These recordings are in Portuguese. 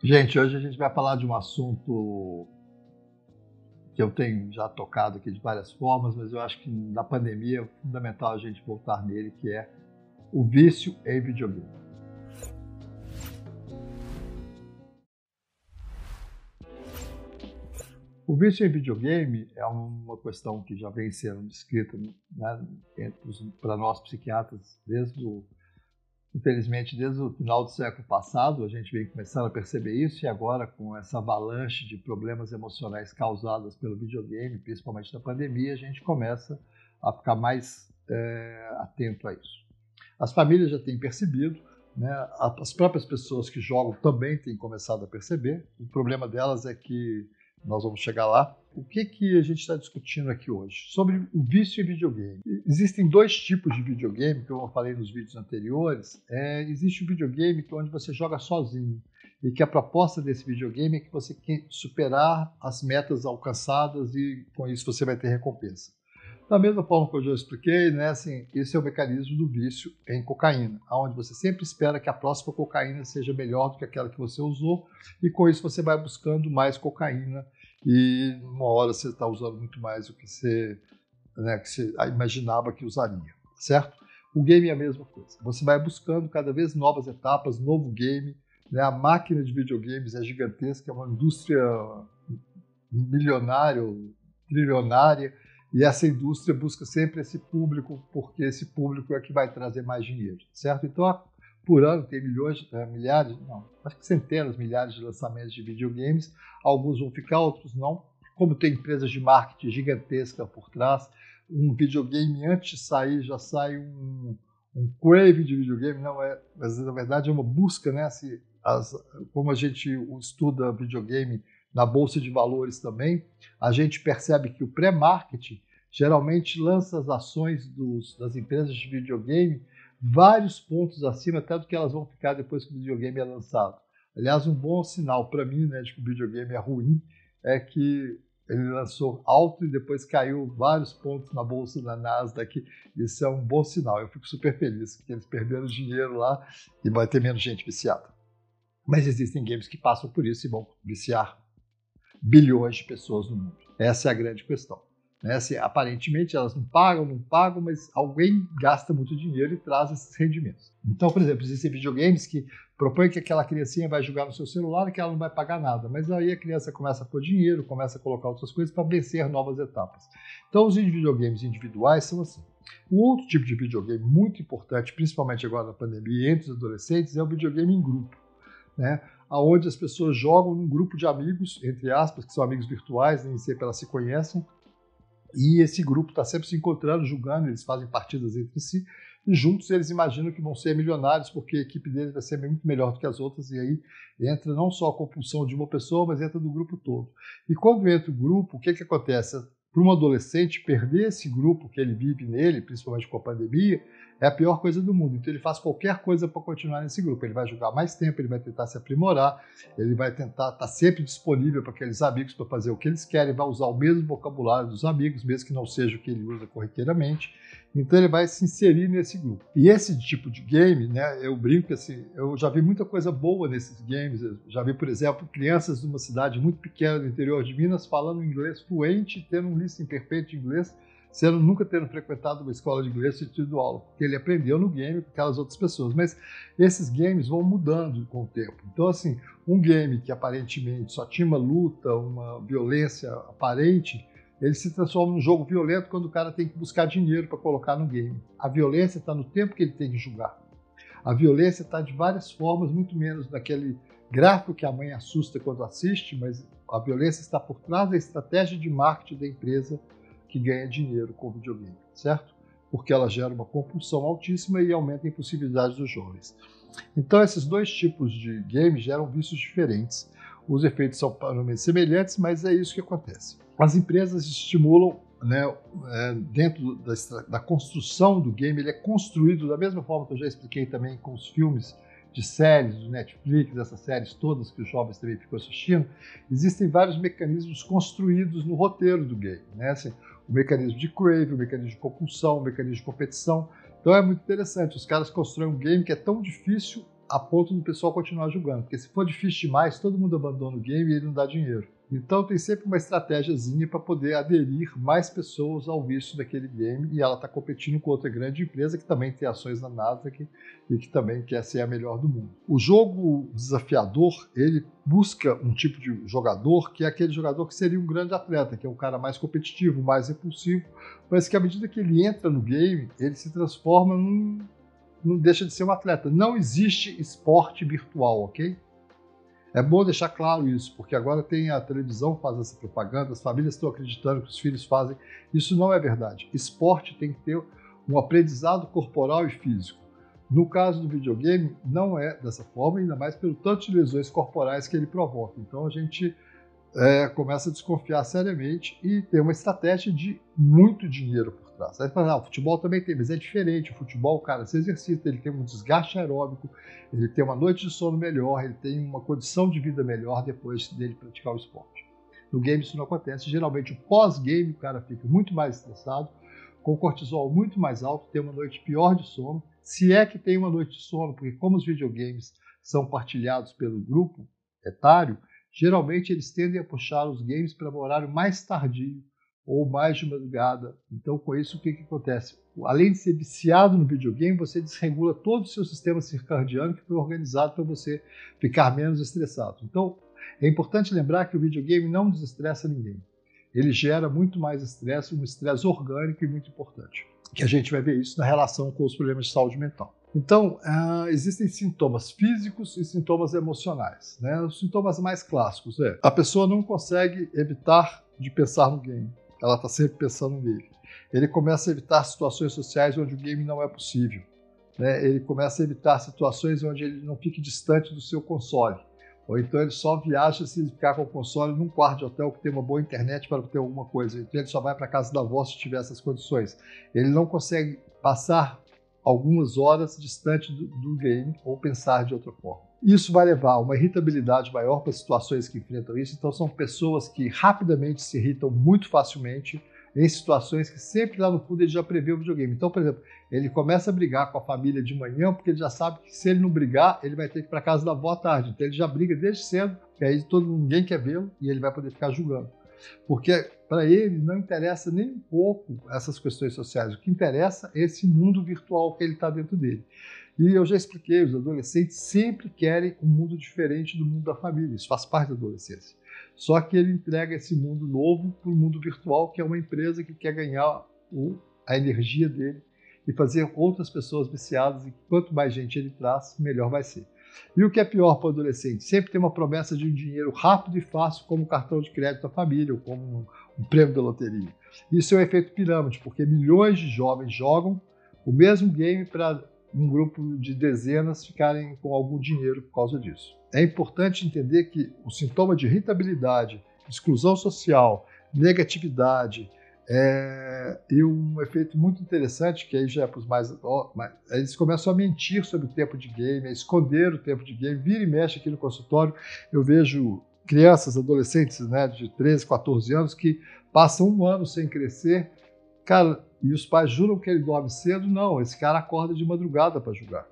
Gente, hoje a gente vai falar de um assunto que eu tenho já tocado aqui de várias formas, mas eu acho que na pandemia é fundamental a gente voltar nele, que é o vício em videogame. O vício em videogame é uma questão que já vem sendo descrita né, para nós psiquiatras desde o Infelizmente, desde o final do século passado, a gente vem começando a perceber isso, e agora, com essa avalanche de problemas emocionais causados pelo videogame, principalmente na pandemia, a gente começa a ficar mais é, atento a isso. As famílias já têm percebido, né? as próprias pessoas que jogam também têm começado a perceber. O problema delas é que nós vamos chegar lá. O que, que a gente está discutindo aqui hoje? Sobre o vício em videogame. Existem dois tipos de videogame, que eu falei nos vídeos anteriores. É, existe o videogame que é onde você joga sozinho e que a proposta desse videogame é que você quer superar as metas alcançadas e com isso você vai ter recompensa. Da mesma forma que eu já expliquei, né, assim, esse é o mecanismo do vício em cocaína, onde você sempre espera que a próxima cocaína seja melhor do que aquela que você usou, e com isso você vai buscando mais cocaína, e uma hora você está usando muito mais do que você, né, que você imaginava que usaria, certo? O game é a mesma coisa. Você vai buscando cada vez novas etapas, novo game. Né? A máquina de videogames é gigantesca, é uma indústria milionária, trilionária, e essa indústria busca sempre esse público, porque esse público é que vai trazer mais dinheiro, certo? Então, por ano tem milhões, é, milhares, não, acho que centenas, milhares de lançamentos de videogames. Alguns vão ficar, outros não. Como tem empresas de marketing gigantesca por trás, um videogame antes de sair já sai um, um crave de videogame, não é, mas na verdade é uma busca, né? Se, as, como a gente estuda videogame na bolsa de valores também, a gente percebe que o pré-marketing geralmente lança as ações dos, das empresas de videogame vários pontos acima até do que elas vão ficar depois que o videogame é lançado. Aliás, um bom sinal para mim né, de que o videogame é ruim é que ele lançou alto e depois caiu vários pontos na bolsa da Nasdaq. Isso é um bom sinal. Eu fico super feliz que eles perderam dinheiro lá e vai ter menos gente viciada. Mas existem games que passam por isso e vão viciar bilhões de pessoas no mundo. Essa é a grande questão. Né? Assim, aparentemente elas não pagam, não pagam, mas alguém gasta muito dinheiro e traz esses rendimentos. Então, por exemplo, existem videogames que propõem que aquela criancinha vai jogar no seu celular e que ela não vai pagar nada, mas aí a criança começa a pôr dinheiro, começa a colocar outras coisas para vencer novas etapas. Então, os videogames individuais são assim. O outro tipo de videogame muito importante, principalmente agora na pandemia, entre os adolescentes, é o videogame em grupo. Né? Onde as pessoas jogam num grupo de amigos, entre aspas, que são amigos virtuais, nem sempre elas se conhecem, e esse grupo está sempre se encontrando, julgando, eles fazem partidas entre si, e juntos eles imaginam que vão ser milionários, porque a equipe deles vai ser muito melhor do que as outras, e aí entra não só a compulsão de uma pessoa, mas entra do grupo todo. E quando entra o grupo, o que, que acontece? Para um adolescente, perder esse grupo que ele vive nele, principalmente com a pandemia, é a pior coisa do mundo. Então ele faz qualquer coisa para continuar nesse grupo. Ele vai jogar mais tempo, ele vai tentar se aprimorar, ele vai tentar estar tá sempre disponível para aqueles amigos para fazer o que eles querem, vai usar o mesmo vocabulário dos amigos, mesmo que não seja o que ele usa corriqueiramente. Então ele vai se inserir nesse grupo. E esse tipo de game, né, eu brinco assim, eu já vi muita coisa boa nesses games. Eu já vi, por exemplo, crianças de uma cidade muito pequena do interior de Minas falando inglês fluente, tendo um listening perfeito de inglês sendo nunca tendo frequentado uma escola de inglês e tido aula, porque ele aprendeu no game com aquelas outras pessoas. Mas esses games vão mudando com o tempo. Então, assim, um game que aparentemente só tinha uma luta, uma violência aparente, ele se transforma num jogo violento quando o cara tem que buscar dinheiro para colocar no game. A violência está no tempo que ele tem que jogar. A violência está de várias formas, muito menos naquele gráfico que a mãe assusta quando assiste, mas a violência está por trás da estratégia de marketing da empresa que ganha dinheiro com videogame, certo? Porque ela gera uma compulsão altíssima e aumenta a impossibilidade dos jovens. Então, esses dois tipos de games geram vícios diferentes. Os efeitos são provavelmente semelhantes, mas é isso que acontece. As empresas estimulam, né, é, dentro da, da, construção do game, ele é construído da mesma forma que eu já expliquei também com os filmes de séries, do Netflix, essas séries todas que os jovens também ficam assistindo, existem vários mecanismos construídos no roteiro do game. Né? Assim, o mecanismo de crave, o mecanismo de compulsão, o mecanismo de competição. Então é muito interessante. Os caras constroem um game que é tão difícil a ponto do pessoal continuar jogando. Porque se for difícil demais, todo mundo abandona o game e ele não dá dinheiro. Então tem sempre uma estratégiazinha para poder aderir mais pessoas ao vício daquele game e ela está competindo com outra grande empresa que também tem ações na Nasdaq e que também quer ser a melhor do mundo. O jogo desafiador, ele busca um tipo de jogador que é aquele jogador que seria um grande atleta, que é um cara mais competitivo, mais repulsivo, mas que à medida que ele entra no game, ele se transforma num não deixa de ser um atleta. Não existe esporte virtual, ok? É bom deixar claro isso, porque agora tem a televisão que faz essa propaganda, as famílias estão acreditando que os filhos fazem. Isso não é verdade. Esporte tem que ter um aprendizado corporal e físico. No caso do videogame, não é dessa forma, ainda mais pelo tanto de lesões corporais que ele provoca. Então a gente é, começa a desconfiar seriamente e tem uma estratégia de muito dinheiro por trás. Aí fala, ah, o futebol também tem, mas é diferente. O futebol, cara se exercita, ele tem um desgaste aeróbico, ele tem uma noite de sono melhor, ele tem uma condição de vida melhor depois dele praticar o esporte. No game isso não acontece. Geralmente, o pós-game, o cara fica muito mais estressado, com cortisol muito mais alto, tem uma noite pior de sono. Se é que tem uma noite de sono, porque como os videogames são partilhados pelo grupo etário, geralmente eles tendem a puxar os games para um horário mais tardio, ou mais de madrugada. Então, com isso, o que, que acontece? Além de ser viciado no videogame, você desregula todo o seu sistema circadiano que foi organizado para você ficar menos estressado. Então, é importante lembrar que o videogame não desestressa ninguém. Ele gera muito mais estresse, um estresse orgânico e muito importante. Que a gente vai ver isso na relação com os problemas de saúde mental. Então, uh, existem sintomas físicos e sintomas emocionais. Né? Os sintomas mais clássicos é a pessoa não consegue evitar de pensar no game ela está sempre pensando nele. Ele começa a evitar situações sociais onde o game não é possível. Né? Ele começa a evitar situações onde ele não fique distante do seu console. Ou então ele só viaja se ficar com o console num quarto de hotel que tem uma boa internet para ter alguma coisa. Então ele só vai para casa da avó se tiver essas condições. Ele não consegue passar algumas horas distante do, do game ou pensar de outra forma. Isso vai levar a uma irritabilidade maior para situações que enfrentam isso. Então, são pessoas que rapidamente se irritam muito facilmente em situações que sempre lá no fundo ele já prevê o videogame. Então, por exemplo, ele começa a brigar com a família de manhã porque ele já sabe que se ele não brigar, ele vai ter que ir para casa da avó à tarde. Então, ele já briga desde cedo, e aí todo, ninguém quer vê-lo e ele vai poder ficar julgando. Porque para ele não interessa nem um pouco essas questões sociais. O que interessa é esse mundo virtual que ele está dentro dele. E eu já expliquei, os adolescentes sempre querem um mundo diferente do mundo da família, isso faz parte da adolescência. Só que ele entrega esse mundo novo para o mundo virtual, que é uma empresa que quer ganhar a energia dele e fazer outras pessoas viciadas, e quanto mais gente ele traz, melhor vai ser. E o que é pior para o adolescente? Sempre tem uma promessa de um dinheiro rápido e fácil, como cartão de crédito da família, ou como um, um prêmio da loteria. Isso é um efeito pirâmide, porque milhões de jovens jogam o mesmo game para um grupo de dezenas ficarem com algum dinheiro por causa disso. É importante entender que o sintoma de irritabilidade, exclusão social, negatividade é, e um efeito muito interessante, que aí já é para os mais, Eles começam a mentir sobre o tempo de game, a esconder o tempo de game. Vira e mexe aqui no consultório, eu vejo crianças, adolescentes né, de 13, 14 anos que passam um ano sem crescer. Cara, e os pais juram que ele dorme cedo. Não, esse cara acorda de madrugada para jogar.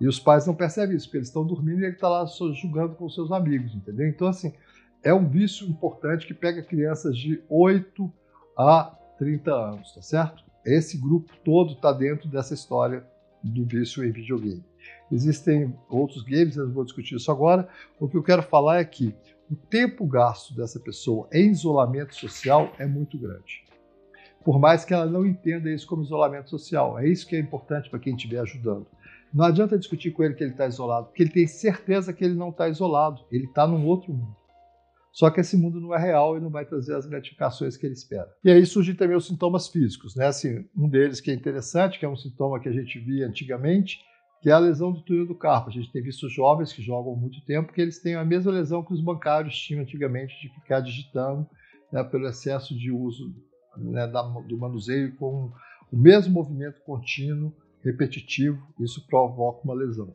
E os pais não percebem isso, porque eles estão dormindo e ele está lá jogando com seus amigos, entendeu? Então, assim, é um vício importante que pega crianças de 8 a 30 anos, tá certo? Esse grupo todo está dentro dessa história do vício em videogame. Existem outros games, eu não vou discutir isso agora. O que eu quero falar é que o tempo gasto dessa pessoa em isolamento social é muito grande por mais que ela não entenda isso como isolamento social. É isso que é importante para quem estiver ajudando. Não adianta discutir com ele que ele está isolado, porque ele tem certeza que ele não está isolado, ele está num outro mundo. Só que esse mundo não é real e não vai trazer as gratificações que ele espera. E aí surgem também os sintomas físicos, né? Assim, um deles que é interessante, que é um sintoma que a gente via antigamente, que é a lesão do túnel do carpo. A gente tem visto jovens que jogam muito tempo que eles têm a mesma lesão que os bancários tinham antigamente de ficar digitando né, pelo excesso de uso né, da, do manuseio com o mesmo movimento contínuo, repetitivo, isso provoca uma lesão.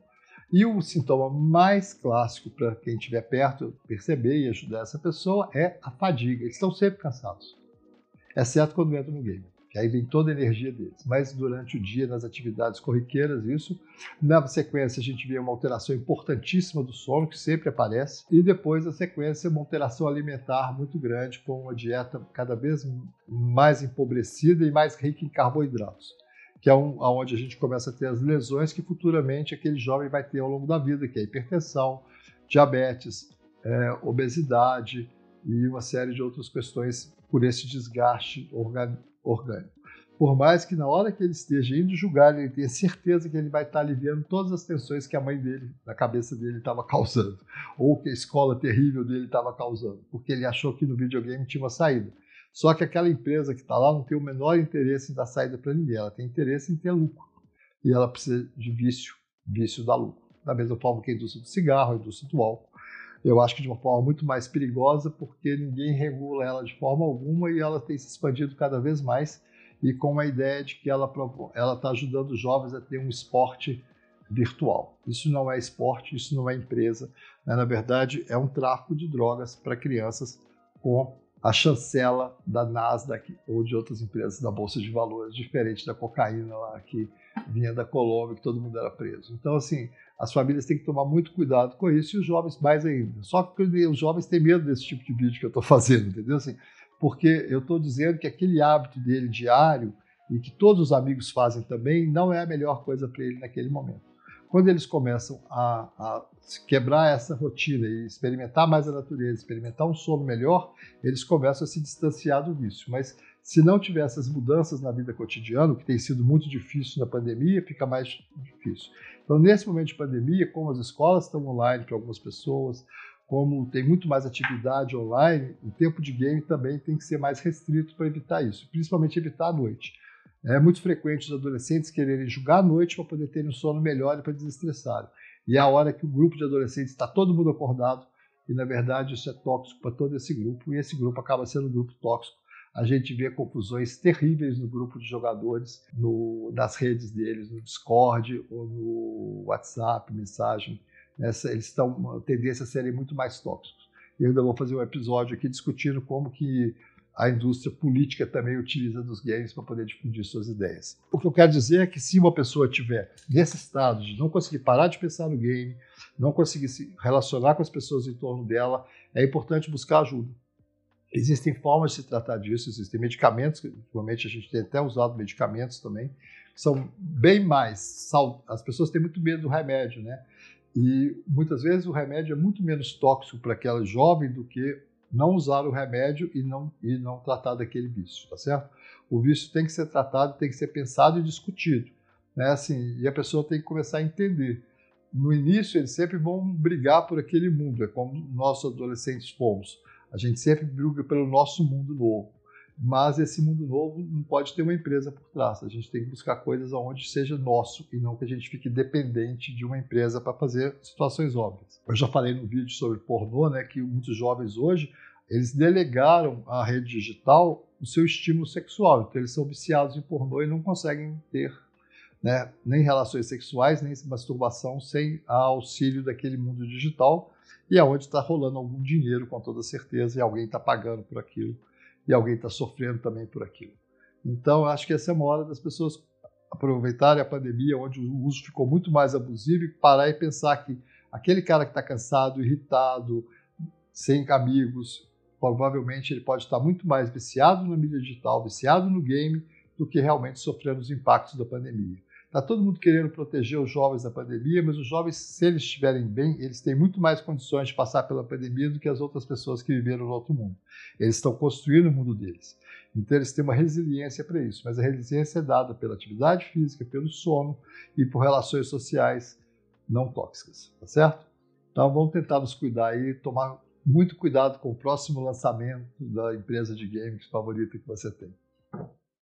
E o sintoma mais clássico para quem estiver perto perceber e ajudar essa pessoa é a fadiga. Eles estão sempre cansados, exceto quando entram no game. que aí vem toda a energia deles. Mas durante o dia, nas atividades corriqueiras, isso. Na sequência, a gente vê uma alteração importantíssima do sono, que sempre aparece. E depois, a sequência, uma alteração alimentar muito grande, com uma dieta cada vez mais empobrecida e mais rica em carboidratos. Que é um, onde a gente começa a ter as lesões que futuramente aquele jovem vai ter ao longo da vida, que é hipertensão, diabetes, é, obesidade e uma série de outras questões por esse desgaste orgânico por mais que na hora que ele esteja indo julgar, ele tenha certeza que ele vai estar aliviando todas as tensões que a mãe dele, na cabeça dele, estava causando, ou que a escola terrível dele estava causando, porque ele achou que no videogame tinha uma saída. Só que aquela empresa que está lá não tem o menor interesse em dar saída para ninguém, ela tem interesse em ter lucro. E ela precisa de vício, vício dá lucro. Da mesma forma que a indústria do cigarro, a indústria do álcool. Eu acho que de uma forma muito mais perigosa, porque ninguém regula ela de forma alguma e ela tem se expandido cada vez mais e com a ideia de que ela está ajudando os jovens a ter um esporte virtual. Isso não é esporte, isso não é empresa. Né? Na verdade, é um tráfico de drogas para crianças com a chancela da Nasdaq ou de outras empresas da Bolsa de Valores, diferente da cocaína lá que vinha da Colômbia, que todo mundo era preso. Então, assim, as famílias têm que tomar muito cuidado com isso e os jovens mais ainda. Só que os jovens têm medo desse tipo de vídeo que eu estou fazendo, entendeu? Assim, porque eu estou dizendo que aquele hábito dele diário e que todos os amigos fazem também não é a melhor coisa para ele naquele momento. Quando eles começam a, a, quebrar essa rotina e experimentar mais a natureza, experimentar um sono melhor, eles começam a se distanciar do vício. Mas se não tiver essas mudanças na vida cotidiana, o que tem sido muito difícil na pandemia, fica mais difícil. Então, nesse momento de pandemia, como as escolas estão online para algumas pessoas, como tem muito mais atividade online, o tempo de game também tem que ser mais restrito para evitar isso, principalmente evitar a noite. É muito frequente os adolescentes quererem jogar à noite para poder terem um sono melhor e para desestressar. E é a hora que o grupo de adolescentes está todo mundo acordado, e na verdade isso é tóxico para todo esse grupo, e esse grupo acaba sendo um grupo tóxico. A gente vê confusões terríveis no grupo de jogadores, no, nas redes deles, no Discord ou no WhatsApp, mensagem essa, eles estão tendência a serem muito mais tóxicos. Eu ainda vou fazer um episódio aqui discutindo como que a indústria política também utiliza dos games para poder difundir suas ideias. O que eu quero dizer é que se uma pessoa tiver nesse estado de não conseguir parar de pensar no game, não conseguir se relacionar com as pessoas em torno dela, é importante buscar ajuda. Existem formas de se tratar disso, existem medicamentos, que ultimamente a gente tem até usado medicamentos também, que são bem mais. As pessoas têm muito medo do remédio, né? E muitas vezes o remédio é muito menos tóxico para aquela jovem do que não usar o remédio e não, e não tratar daquele vício, tá certo? O vício tem que ser tratado, tem que ser pensado e discutido, né? Assim, e a pessoa tem que começar a entender. No início, eles sempre vão brigar por aquele mundo, é como nós adolescentes fomos. A gente sempre briga pelo nosso mundo novo mas esse mundo novo não pode ter uma empresa por trás. A gente tem que buscar coisas onde seja nosso e não que a gente fique dependente de uma empresa para fazer situações óbvias. Eu já falei no vídeo sobre pornô, né, que muitos jovens hoje eles delegaram à rede digital o seu estímulo sexual. Então eles são viciados em pornô e não conseguem ter né, nem relações sexuais, nem masturbação sem auxílio daquele mundo digital e é onde está rolando algum dinheiro com toda certeza e alguém está pagando por aquilo e alguém está sofrendo também por aquilo. Então, acho que essa é uma hora das pessoas aproveitarem a pandemia, onde o uso ficou muito mais abusivo, e parar e pensar que aquele cara que está cansado, irritado, sem amigos, provavelmente ele pode estar muito mais viciado na mídia digital, viciado no game, do que realmente sofrendo os impactos da pandemia. Está todo mundo querendo proteger os jovens da pandemia, mas os jovens, se eles estiverem bem, eles têm muito mais condições de passar pela pandemia do que as outras pessoas que viveram no outro mundo. Eles estão construindo o mundo deles. Então eles têm uma resiliência para isso, mas a resiliência é dada pela atividade física, pelo sono e por relações sociais não tóxicas, tá certo? Então vamos tentar nos cuidar e tomar muito cuidado com o próximo lançamento da empresa de games favorita que você tem.